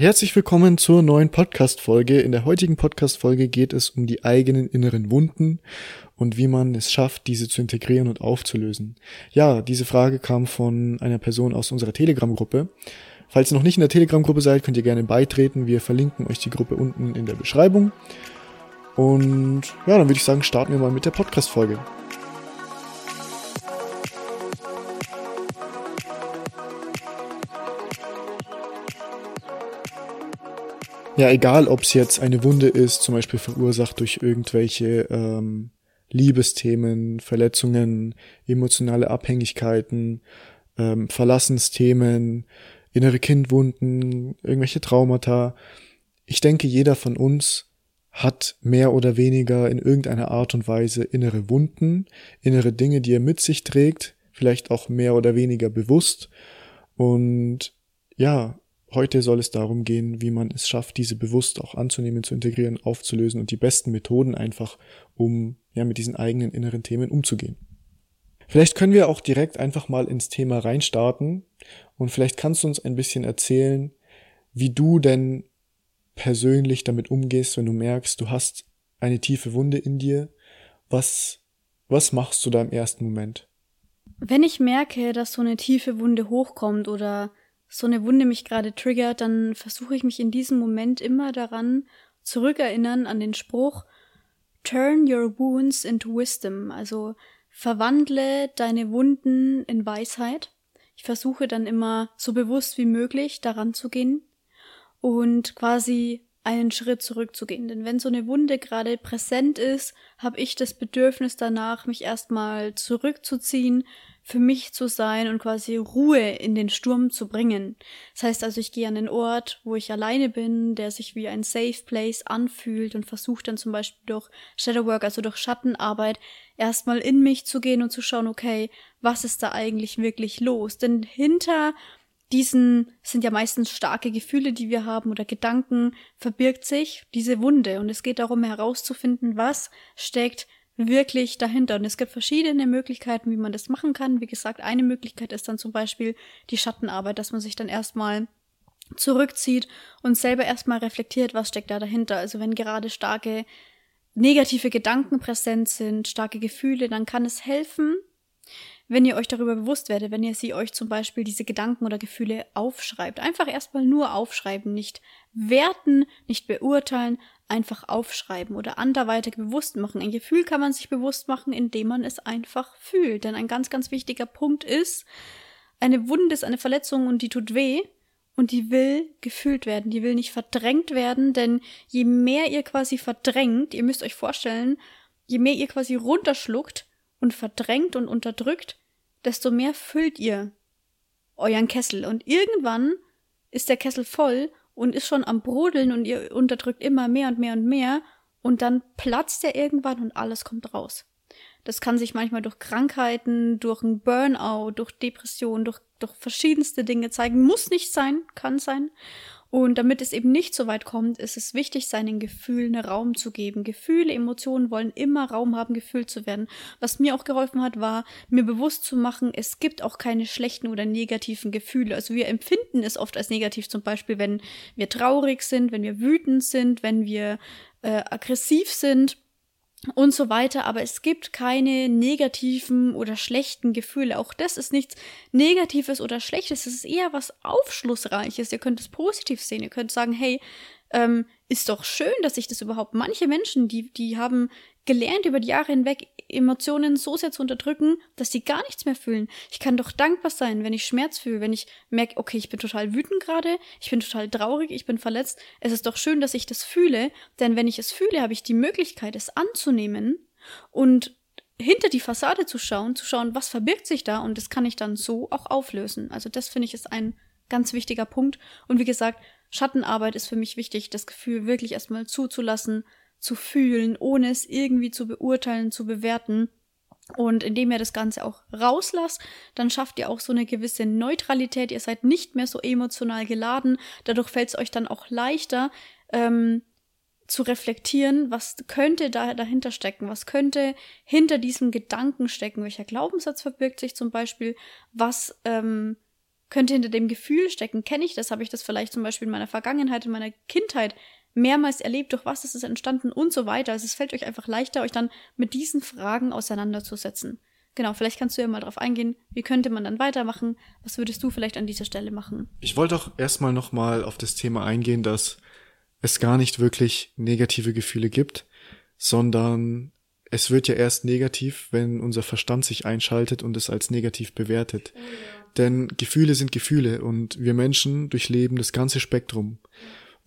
Herzlich willkommen zur neuen Podcast-Folge. In der heutigen Podcast-Folge geht es um die eigenen inneren Wunden und wie man es schafft, diese zu integrieren und aufzulösen. Ja, diese Frage kam von einer Person aus unserer Telegram-Gruppe. Falls ihr noch nicht in der Telegram-Gruppe seid, könnt ihr gerne beitreten. Wir verlinken euch die Gruppe unten in der Beschreibung. Und ja, dann würde ich sagen, starten wir mal mit der Podcast-Folge. Ja, egal ob es jetzt eine Wunde ist, zum Beispiel verursacht durch irgendwelche ähm, Liebesthemen, Verletzungen, emotionale Abhängigkeiten, ähm, Verlassensthemen, innere Kindwunden, irgendwelche Traumata. Ich denke, jeder von uns hat mehr oder weniger in irgendeiner Art und Weise innere Wunden, innere Dinge, die er mit sich trägt, vielleicht auch mehr oder weniger bewusst. Und ja, Heute soll es darum gehen, wie man es schafft, diese bewusst auch anzunehmen, zu integrieren, aufzulösen und die besten Methoden einfach, um ja mit diesen eigenen inneren Themen umzugehen. Vielleicht können wir auch direkt einfach mal ins Thema reinstarten und vielleicht kannst du uns ein bisschen erzählen, wie du denn persönlich damit umgehst, wenn du merkst, du hast eine tiefe Wunde in dir. Was, was machst du da im ersten Moment? Wenn ich merke, dass so eine tiefe Wunde hochkommt oder so eine Wunde mich gerade triggert, dann versuche ich mich in diesem Moment immer daran zurückerinnern an den Spruch Turn your wounds into wisdom, also verwandle deine Wunden in Weisheit. Ich versuche dann immer so bewusst wie möglich daran zu gehen und quasi einen Schritt zurückzugehen. Denn wenn so eine Wunde gerade präsent ist, habe ich das Bedürfnis danach, mich erstmal zurückzuziehen, für mich zu sein und quasi Ruhe in den Sturm zu bringen. Das heißt also, ich gehe an den Ort, wo ich alleine bin, der sich wie ein Safe Place anfühlt und versuche dann zum Beispiel durch Shadowwork, also durch Schattenarbeit, erstmal in mich zu gehen und zu schauen, okay, was ist da eigentlich wirklich los? Denn hinter diesen sind ja meistens starke Gefühle, die wir haben oder Gedanken, verbirgt sich diese Wunde. Und es geht darum herauszufinden, was steckt wirklich dahinter. Und es gibt verschiedene Möglichkeiten, wie man das machen kann. Wie gesagt, eine Möglichkeit ist dann zum Beispiel die Schattenarbeit, dass man sich dann erstmal zurückzieht und selber erstmal reflektiert, was steckt da dahinter. Also wenn gerade starke negative Gedanken präsent sind, starke Gefühle, dann kann es helfen, wenn ihr euch darüber bewusst werdet, wenn ihr sie euch zum Beispiel diese Gedanken oder Gefühle aufschreibt. Einfach erstmal nur aufschreiben, nicht werten, nicht beurteilen, einfach aufschreiben oder anderweitig bewusst machen. Ein Gefühl kann man sich bewusst machen, indem man es einfach fühlt. Denn ein ganz, ganz wichtiger Punkt ist, eine Wunde ist eine Verletzung und die tut weh und die will gefühlt werden, die will nicht verdrängt werden, denn je mehr ihr quasi verdrängt, ihr müsst euch vorstellen, je mehr ihr quasi runterschluckt und verdrängt und unterdrückt, desto mehr füllt ihr euren Kessel und irgendwann ist der Kessel voll und ist schon am Brodeln und ihr unterdrückt immer mehr und mehr und mehr und dann platzt er irgendwann und alles kommt raus. Das kann sich manchmal durch Krankheiten, durch ein Burnout, durch Depressionen, durch, durch verschiedenste Dinge zeigen. Muss nicht sein, kann sein. Und damit es eben nicht so weit kommt, ist es wichtig, seinen Gefühlen Raum zu geben. Gefühle, Emotionen wollen immer Raum haben, gefühlt zu werden. Was mir auch geholfen hat, war, mir bewusst zu machen, es gibt auch keine schlechten oder negativen Gefühle. Also wir empfinden es oft als negativ, zum Beispiel, wenn wir traurig sind, wenn wir wütend sind, wenn wir äh, aggressiv sind und so weiter, aber es gibt keine negativen oder schlechten Gefühle. Auch das ist nichts Negatives oder Schlechtes, es ist eher was Aufschlussreiches. Ihr könnt es positiv sehen, ihr könnt sagen, hey, ähm, ist doch schön, dass sich das überhaupt manche Menschen, die, die haben gelernt, über die Jahre hinweg Emotionen so sehr zu unterdrücken, dass sie gar nichts mehr fühlen. Ich kann doch dankbar sein, wenn ich Schmerz fühle, wenn ich merke, okay, ich bin total wütend gerade, ich bin total traurig, ich bin verletzt. Es ist doch schön, dass ich das fühle, denn wenn ich es fühle, habe ich die Möglichkeit, es anzunehmen und hinter die Fassade zu schauen, zu schauen, was verbirgt sich da und das kann ich dann so auch auflösen. Also das finde ich ist ein ganz wichtiger Punkt. Und wie gesagt, Schattenarbeit ist für mich wichtig, das Gefühl wirklich erstmal zuzulassen, zu fühlen, ohne es irgendwie zu beurteilen, zu bewerten. Und indem ihr das Ganze auch rauslasst, dann schafft ihr auch so eine gewisse Neutralität. Ihr seid nicht mehr so emotional geladen. Dadurch fällt es euch dann auch leichter, ähm, zu reflektieren, was könnte da dahinter stecken, was könnte hinter diesem Gedanken stecken, welcher Glaubenssatz verbirgt sich zum Beispiel, was ähm, könnte hinter dem Gefühl stecken? Kenne ich das? Habe ich das vielleicht zum Beispiel in meiner Vergangenheit, in meiner Kindheit mehrmals erlebt? Durch was ist es entstanden? Und so weiter. Also es fällt euch einfach leichter, euch dann mit diesen Fragen auseinanderzusetzen. Genau, vielleicht kannst du ja mal drauf eingehen. Wie könnte man dann weitermachen? Was würdest du vielleicht an dieser Stelle machen? Ich wollte auch erstmal nochmal auf das Thema eingehen, dass es gar nicht wirklich negative Gefühle gibt, sondern es wird ja erst negativ, wenn unser Verstand sich einschaltet und es als negativ bewertet. Oh ja. Denn Gefühle sind Gefühle und wir Menschen durchleben das ganze Spektrum.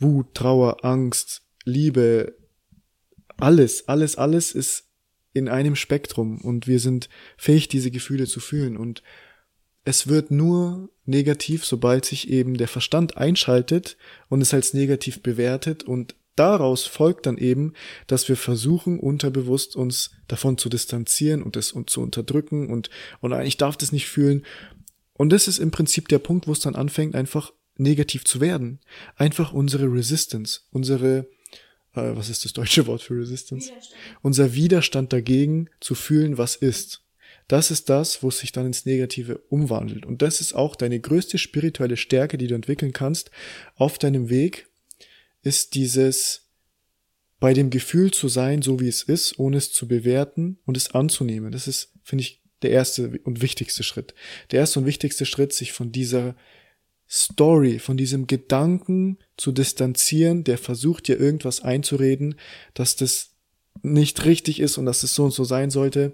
Wut, Trauer, Angst, Liebe, alles, alles, alles ist in einem Spektrum und wir sind fähig, diese Gefühle zu fühlen. Und es wird nur negativ, sobald sich eben der Verstand einschaltet und es als negativ bewertet. Und daraus folgt dann eben, dass wir versuchen, unterbewusst uns davon zu distanzieren und es zu unterdrücken. Und, und ich darf das nicht fühlen. Und das ist im Prinzip der Punkt, wo es dann anfängt, einfach negativ zu werden. Einfach unsere Resistance, unsere, äh, was ist das deutsche Wort für Resistance? Widerstand. Unser Widerstand dagegen zu fühlen, was ist. Das ist das, wo es sich dann ins Negative umwandelt. Und das ist auch deine größte spirituelle Stärke, die du entwickeln kannst auf deinem Weg, ist dieses bei dem Gefühl zu sein, so wie es ist, ohne es zu bewerten und es anzunehmen. Das ist, finde ich, der erste und wichtigste Schritt. Der erste und wichtigste Schritt, sich von dieser Story, von diesem Gedanken zu distanzieren, der versucht dir irgendwas einzureden, dass das nicht richtig ist und dass es so und so sein sollte.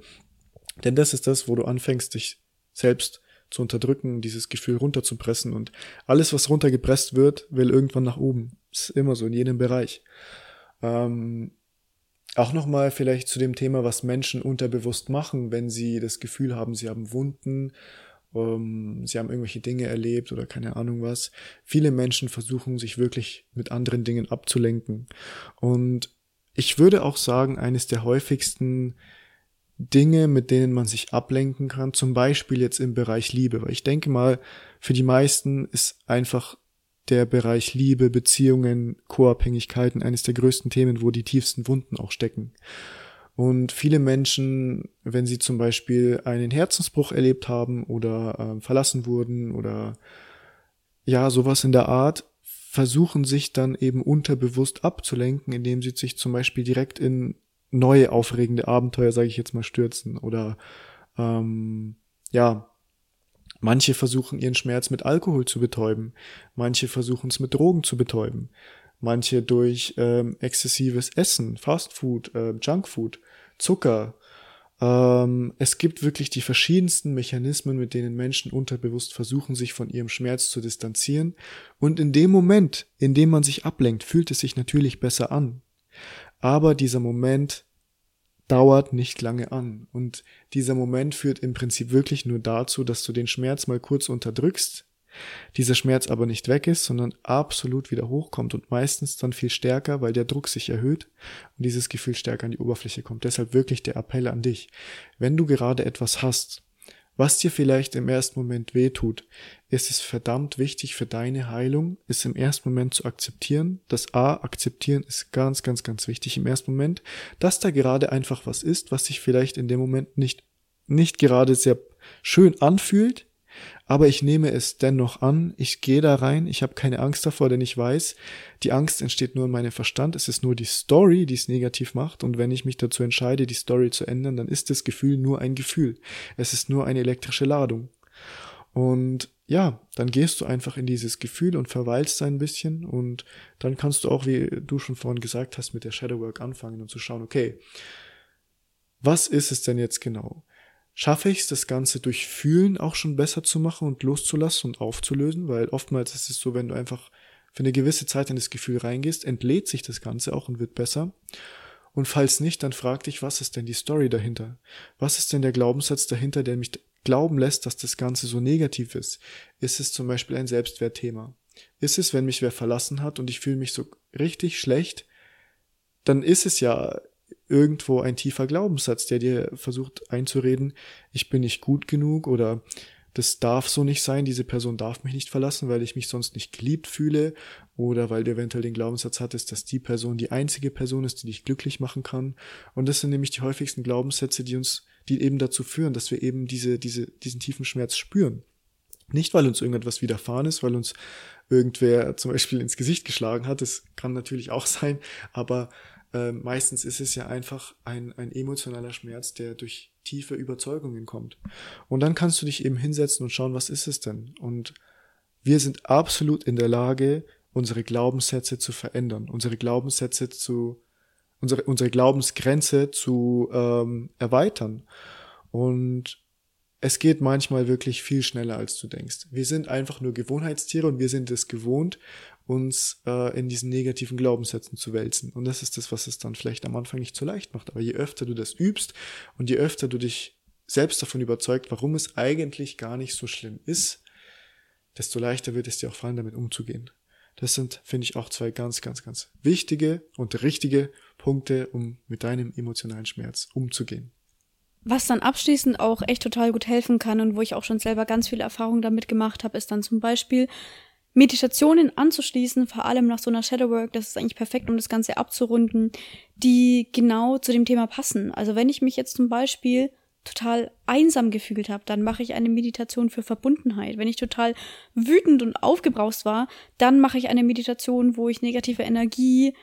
Denn das ist das, wo du anfängst, dich selbst zu unterdrücken, dieses Gefühl runterzupressen und alles, was runtergepresst wird, will irgendwann nach oben. Ist immer so in jedem Bereich. Ähm, auch nochmal vielleicht zu dem Thema, was Menschen unterbewusst machen, wenn sie das Gefühl haben, sie haben Wunden, ähm, sie haben irgendwelche Dinge erlebt oder keine Ahnung was. Viele Menschen versuchen sich wirklich mit anderen Dingen abzulenken. Und ich würde auch sagen, eines der häufigsten Dinge, mit denen man sich ablenken kann, zum Beispiel jetzt im Bereich Liebe, weil ich denke mal, für die meisten ist einfach der Bereich Liebe, Beziehungen, Co-Abhängigkeiten eines der größten Themen, wo die tiefsten Wunden auch stecken. Und viele Menschen, wenn sie zum Beispiel einen Herzensbruch erlebt haben oder äh, verlassen wurden oder ja, sowas in der Art, versuchen sich dann eben unterbewusst abzulenken, indem sie sich zum Beispiel direkt in neue aufregende Abenteuer, sage ich jetzt mal, stürzen. Oder ähm, ja, manche versuchen ihren Schmerz mit Alkohol zu betäuben, manche versuchen es mit Drogen zu betäuben, manche durch ähm, exzessives Essen, Fastfood, äh, Junkfood, Zucker. Ähm, es gibt wirklich die verschiedensten Mechanismen, mit denen Menschen unterbewusst versuchen, sich von ihrem Schmerz zu distanzieren. Und in dem Moment, in dem man sich ablenkt, fühlt es sich natürlich besser an. Aber dieser Moment dauert nicht lange an. Und dieser Moment führt im Prinzip wirklich nur dazu, dass du den Schmerz mal kurz unterdrückst, dieser Schmerz aber nicht weg ist, sondern absolut wieder hochkommt und meistens dann viel stärker, weil der Druck sich erhöht und dieses Gefühl stärker an die Oberfläche kommt. Deshalb wirklich der Appell an dich. Wenn du gerade etwas hast, was dir vielleicht im ersten Moment wehtut, ist es verdammt wichtig für deine Heilung, es im ersten Moment zu akzeptieren. Das A, akzeptieren ist ganz, ganz, ganz wichtig im ersten Moment, dass da gerade einfach was ist, was sich vielleicht in dem Moment nicht, nicht gerade sehr schön anfühlt, aber ich nehme es dennoch an, ich gehe da rein, ich habe keine Angst davor, denn ich weiß, die Angst entsteht nur in meinem Verstand, es ist nur die Story, die es negativ macht und wenn ich mich dazu entscheide, die Story zu ändern, dann ist das Gefühl nur ein Gefühl. Es ist nur eine elektrische Ladung. Und ja, dann gehst du einfach in dieses Gefühl und verweilst ein bisschen und dann kannst du auch, wie du schon vorhin gesagt hast, mit der Shadowwork anfangen und zu schauen, okay, was ist es denn jetzt genau? Schaffe ich es, das Ganze durch Fühlen auch schon besser zu machen und loszulassen und aufzulösen, weil oftmals ist es so, wenn du einfach für eine gewisse Zeit in das Gefühl reingehst, entlädt sich das Ganze auch und wird besser. Und falls nicht, dann frag dich, was ist denn die Story dahinter? Was ist denn der Glaubenssatz dahinter, der mich glauben lässt, dass das Ganze so negativ ist? Ist es zum Beispiel ein Selbstwertthema? Ist es, wenn mich wer verlassen hat und ich fühle mich so richtig schlecht, dann ist es ja irgendwo ein tiefer Glaubenssatz, der dir versucht einzureden, ich bin nicht gut genug oder das darf so nicht sein, diese Person darf mich nicht verlassen, weil ich mich sonst nicht geliebt fühle oder weil du eventuell den Glaubenssatz hattest, dass die Person die einzige Person ist, die dich glücklich machen kann. Und das sind nämlich die häufigsten Glaubenssätze, die uns, die eben dazu führen, dass wir eben diese, diese, diesen tiefen Schmerz spüren. Nicht, weil uns irgendetwas widerfahren ist, weil uns irgendwer zum Beispiel ins Gesicht geschlagen hat, das kann natürlich auch sein, aber äh, meistens ist es ja einfach ein, ein emotionaler Schmerz, der durch tiefe Überzeugungen kommt. Und dann kannst du dich eben hinsetzen und schauen, was ist es denn? Und wir sind absolut in der Lage, unsere Glaubenssätze zu verändern, unsere Glaubenssätze zu, unsere, unsere Glaubensgrenze zu ähm, erweitern. Und es geht manchmal wirklich viel schneller, als du denkst. Wir sind einfach nur Gewohnheitstiere und wir sind es gewohnt, uns äh, in diesen negativen Glaubenssätzen zu wälzen. Und das ist das, was es dann vielleicht am Anfang nicht so leicht macht. Aber je öfter du das übst und je öfter du dich selbst davon überzeugt, warum es eigentlich gar nicht so schlimm ist, desto leichter wird es dir auch fallen, damit umzugehen. Das sind, finde ich, auch zwei ganz, ganz, ganz wichtige und richtige Punkte, um mit deinem emotionalen Schmerz umzugehen. Was dann abschließend auch echt total gut helfen kann und wo ich auch schon selber ganz viele Erfahrungen damit gemacht habe, ist dann zum Beispiel Meditationen anzuschließen, vor allem nach so einer Shadowwork, das ist eigentlich perfekt, um das Ganze abzurunden, die genau zu dem Thema passen. Also wenn ich mich jetzt zum Beispiel total einsam gefühlt habe, dann mache ich eine Meditation für Verbundenheit. Wenn ich total wütend und aufgebraust war, dann mache ich eine Meditation, wo ich negative Energie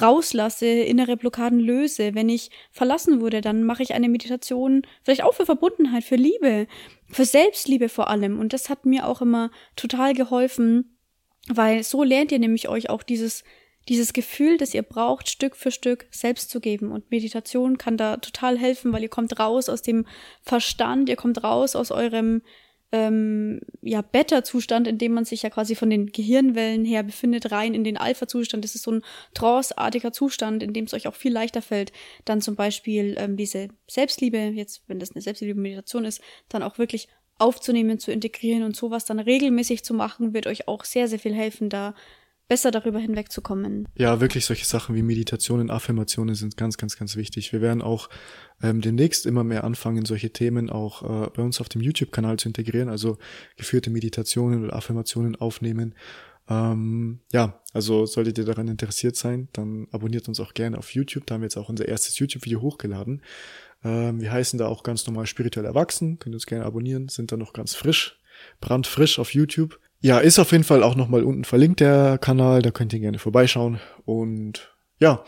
rauslasse, innere Blockaden löse. Wenn ich verlassen wurde, dann mache ich eine Meditation, vielleicht auch für Verbundenheit, für Liebe, für Selbstliebe vor allem. Und das hat mir auch immer total geholfen, weil so lernt ihr nämlich euch auch dieses dieses Gefühl, das ihr braucht, Stück für Stück selbst zu geben. Und Meditation kann da total helfen, weil ihr kommt raus aus dem Verstand, ihr kommt raus aus eurem ähm, ja, Beta-Zustand, in dem man sich ja quasi von den Gehirnwellen her befindet, rein in den Alpha-Zustand. Das ist so ein tranceartiger Zustand, in dem es euch auch viel leichter fällt, dann zum Beispiel ähm, diese Selbstliebe, jetzt wenn das eine Selbstliebe-Meditation ist, dann auch wirklich aufzunehmen, zu integrieren und sowas dann regelmäßig zu machen, wird euch auch sehr, sehr viel helfen, da besser darüber hinwegzukommen. Ja, wirklich solche Sachen wie Meditationen, Affirmationen sind ganz, ganz, ganz wichtig. Wir werden auch ähm, demnächst immer mehr anfangen, solche Themen auch äh, bei uns auf dem YouTube-Kanal zu integrieren, also geführte Meditationen oder Affirmationen aufnehmen. Ähm, ja, also solltet ihr daran interessiert sein, dann abonniert uns auch gerne auf YouTube. Da haben wir jetzt auch unser erstes YouTube-Video hochgeladen. Ähm, wir heißen da auch ganz normal spirituell erwachsen. Könnt uns gerne abonnieren, sind da noch ganz frisch, brandfrisch auf YouTube. Ja, ist auf jeden Fall auch nochmal unten verlinkt der Kanal, da könnt ihr gerne vorbeischauen. Und ja,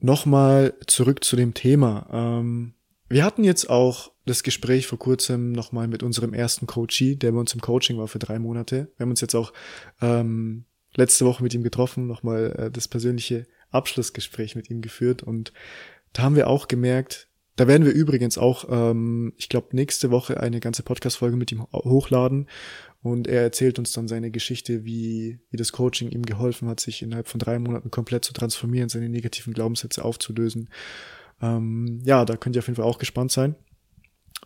nochmal zurück zu dem Thema. Ähm, wir hatten jetzt auch das Gespräch vor kurzem nochmal mit unserem ersten Coachie, der bei uns im Coaching war für drei Monate. Wir haben uns jetzt auch ähm, letzte Woche mit ihm getroffen, nochmal äh, das persönliche Abschlussgespräch mit ihm geführt. Und da haben wir auch gemerkt, da werden wir übrigens auch, ähm, ich glaube, nächste Woche eine ganze Podcast-Folge mit ihm hochladen. Und er erzählt uns dann seine Geschichte, wie, wie das Coaching ihm geholfen hat, sich innerhalb von drei Monaten komplett zu transformieren, seine negativen Glaubenssätze aufzulösen. Ähm, ja, da könnt ihr auf jeden Fall auch gespannt sein.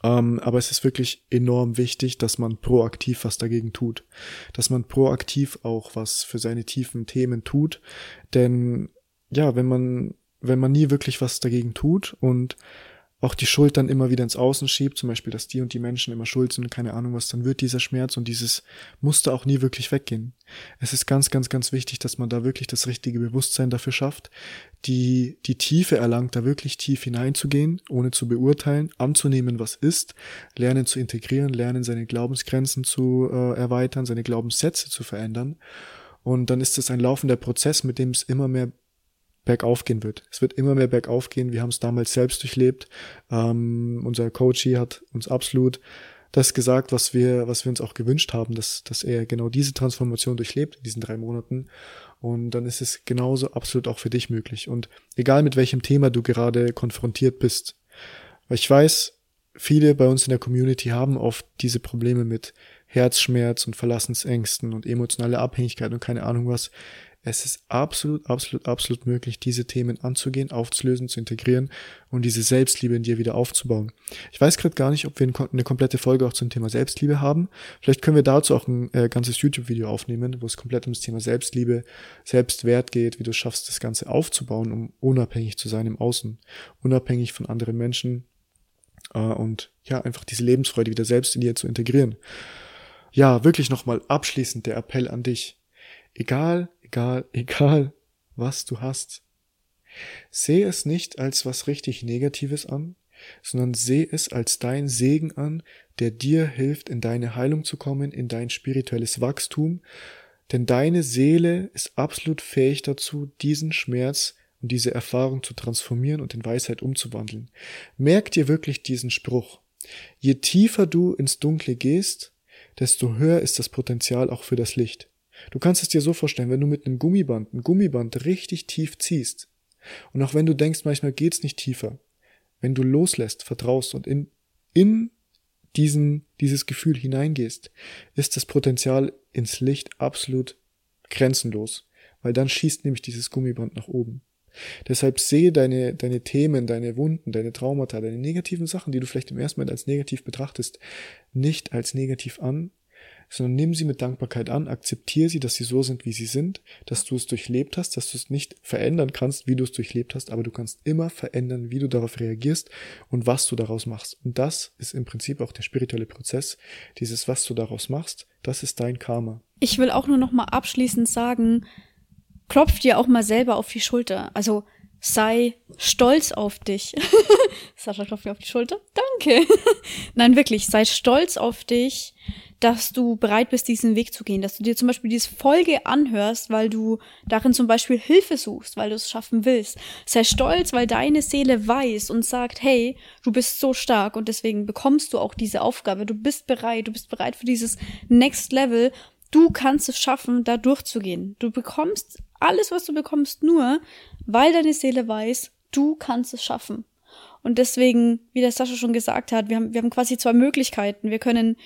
Ähm, aber es ist wirklich enorm wichtig, dass man proaktiv was dagegen tut. Dass man proaktiv auch was für seine tiefen Themen tut. Denn ja, wenn man, wenn man nie wirklich was dagegen tut und auch die Schuld dann immer wieder ins Außen schiebt, zum Beispiel, dass die und die Menschen immer schuld sind keine Ahnung was, dann wird dieser Schmerz und dieses Muster auch nie wirklich weggehen. Es ist ganz, ganz, ganz wichtig, dass man da wirklich das richtige Bewusstsein dafür schafft, die, die Tiefe erlangt, da wirklich tief hineinzugehen, ohne zu beurteilen, anzunehmen, was ist, lernen zu integrieren, lernen seine Glaubensgrenzen zu äh, erweitern, seine Glaubenssätze zu verändern. Und dann ist es ein laufender Prozess, mit dem es immer mehr bergauf gehen wird. Es wird immer mehr bergauf gehen. Wir haben es damals selbst durchlebt. Ähm, unser Coach hier hat uns absolut das gesagt, was wir, was wir uns auch gewünscht haben, dass, dass er genau diese Transformation durchlebt in diesen drei Monaten. Und dann ist es genauso absolut auch für dich möglich. Und egal mit welchem Thema du gerade konfrontiert bist, weil ich weiß, viele bei uns in der Community haben oft diese Probleme mit Herzschmerz und Verlassensängsten und emotionale Abhängigkeit und keine Ahnung was. Es ist absolut, absolut, absolut möglich, diese Themen anzugehen, aufzulösen, zu integrieren und diese Selbstliebe in dir wieder aufzubauen. Ich weiß gerade gar nicht, ob wir eine komplette Folge auch zum Thema Selbstliebe haben. Vielleicht können wir dazu auch ein äh, ganzes YouTube-Video aufnehmen, wo es komplett um das Thema Selbstliebe, Selbstwert geht, wie du schaffst, das Ganze aufzubauen, um unabhängig zu sein im Außen, unabhängig von anderen Menschen äh, und ja, einfach diese Lebensfreude wieder selbst in dir zu integrieren. Ja, wirklich nochmal abschließend der Appell an dich. Egal, egal, egal, was du hast. Sehe es nicht als was richtig Negatives an. sondern seh es als dein Segen an, der dir hilft, in deine Heilung zu kommen, in dein spirituelles Wachstum, denn deine Seele ist absolut fähig dazu, diesen Schmerz und diese Erfahrung zu transformieren und in Weisheit umzuwandeln. Merk dir wirklich diesen Spruch. Je tiefer du ins Dunkle gehst, desto höher ist das Potenzial auch für das Licht. Du kannst es dir so vorstellen, wenn du mit einem Gummiband, ein Gummiband richtig tief ziehst, und auch wenn du denkst, manchmal geht's nicht tiefer, wenn du loslässt, vertraust und in, in diesen, dieses Gefühl hineingehst, ist das Potenzial ins Licht absolut grenzenlos, weil dann schießt nämlich dieses Gummiband nach oben. Deshalb sehe deine, deine Themen, deine Wunden, deine Traumata, deine negativen Sachen, die du vielleicht im ersten Moment als negativ betrachtest, nicht als negativ an, sondern nimm sie mit Dankbarkeit an, akzeptiere sie, dass sie so sind, wie sie sind, dass du es durchlebt hast, dass du es nicht verändern kannst, wie du es durchlebt hast, aber du kannst immer verändern, wie du darauf reagierst und was du daraus machst. Und das ist im Prinzip auch der spirituelle Prozess, dieses, was du daraus machst, das ist dein Karma. Ich will auch nur noch mal abschließend sagen, klopf dir auch mal selber auf die Schulter. Also sei stolz auf dich. Sascha klopft mir auf die Schulter. Danke. Nein, wirklich, sei stolz auf dich, dass du bereit bist, diesen Weg zu gehen, dass du dir zum Beispiel diese Folge anhörst, weil du darin zum Beispiel Hilfe suchst, weil du es schaffen willst. Sei stolz, weil deine Seele weiß und sagt, hey, du bist so stark und deswegen bekommst du auch diese Aufgabe. Du bist bereit, du bist bereit für dieses Next Level. Du kannst es schaffen, da durchzugehen. Du bekommst alles, was du bekommst, nur, weil deine Seele weiß, du kannst es schaffen. Und deswegen, wie der Sascha schon gesagt hat, wir haben, wir haben quasi zwei Möglichkeiten. Wir können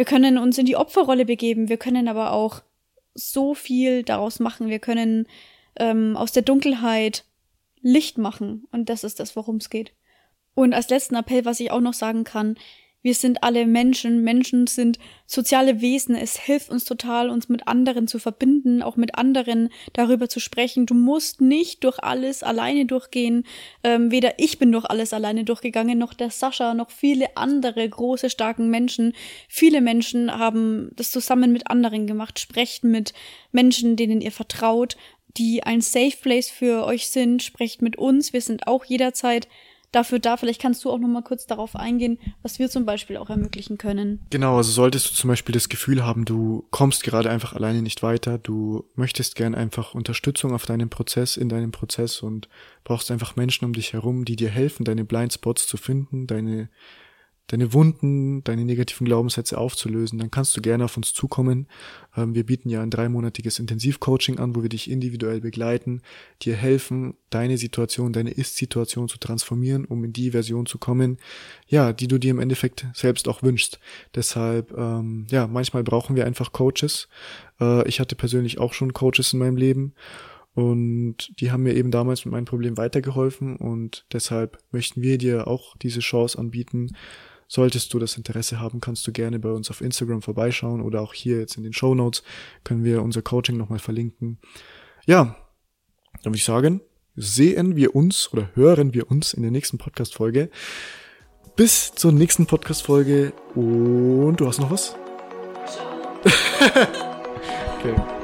wir können uns in die Opferrolle begeben, wir können aber auch so viel daraus machen. Wir können ähm, aus der Dunkelheit Licht machen. Und das ist das, worum es geht. Und als letzten Appell, was ich auch noch sagen kann, wir sind alle Menschen. Menschen sind soziale Wesen. Es hilft uns total, uns mit anderen zu verbinden, auch mit anderen darüber zu sprechen. Du musst nicht durch alles alleine durchgehen. Ähm, weder ich bin durch alles alleine durchgegangen, noch der Sascha, noch viele andere große, starken Menschen. Viele Menschen haben das zusammen mit anderen gemacht. Sprecht mit Menschen, denen ihr vertraut, die ein Safe Place für euch sind. Sprecht mit uns. Wir sind auch jederzeit dafür da. Vielleicht kannst du auch noch mal kurz darauf eingehen, was wir zum Beispiel auch ermöglichen können. Genau, also solltest du zum Beispiel das Gefühl haben, du kommst gerade einfach alleine nicht weiter, du möchtest gern einfach Unterstützung auf deinem Prozess, in deinem Prozess und brauchst einfach Menschen um dich herum, die dir helfen, deine Blindspots zu finden, deine deine Wunden, deine negativen Glaubenssätze aufzulösen, dann kannst du gerne auf uns zukommen. Ähm, wir bieten ja ein dreimonatiges Intensivcoaching an, wo wir dich individuell begleiten, dir helfen, deine Situation, deine Ist-Situation zu transformieren, um in die Version zu kommen, ja, die du dir im Endeffekt selbst auch wünschst. Deshalb, ähm, ja, manchmal brauchen wir einfach Coaches. Äh, ich hatte persönlich auch schon Coaches in meinem Leben. Und die haben mir eben damals mit meinem Problem weitergeholfen und deshalb möchten wir dir auch diese Chance anbieten, Solltest du das Interesse haben, kannst du gerne bei uns auf Instagram vorbeischauen oder auch hier jetzt in den Show Notes können wir unser Coaching nochmal verlinken. Ja, dann würde ich sagen, sehen wir uns oder hören wir uns in der nächsten Podcast-Folge. Bis zur nächsten Podcast-Folge und du hast noch was? okay.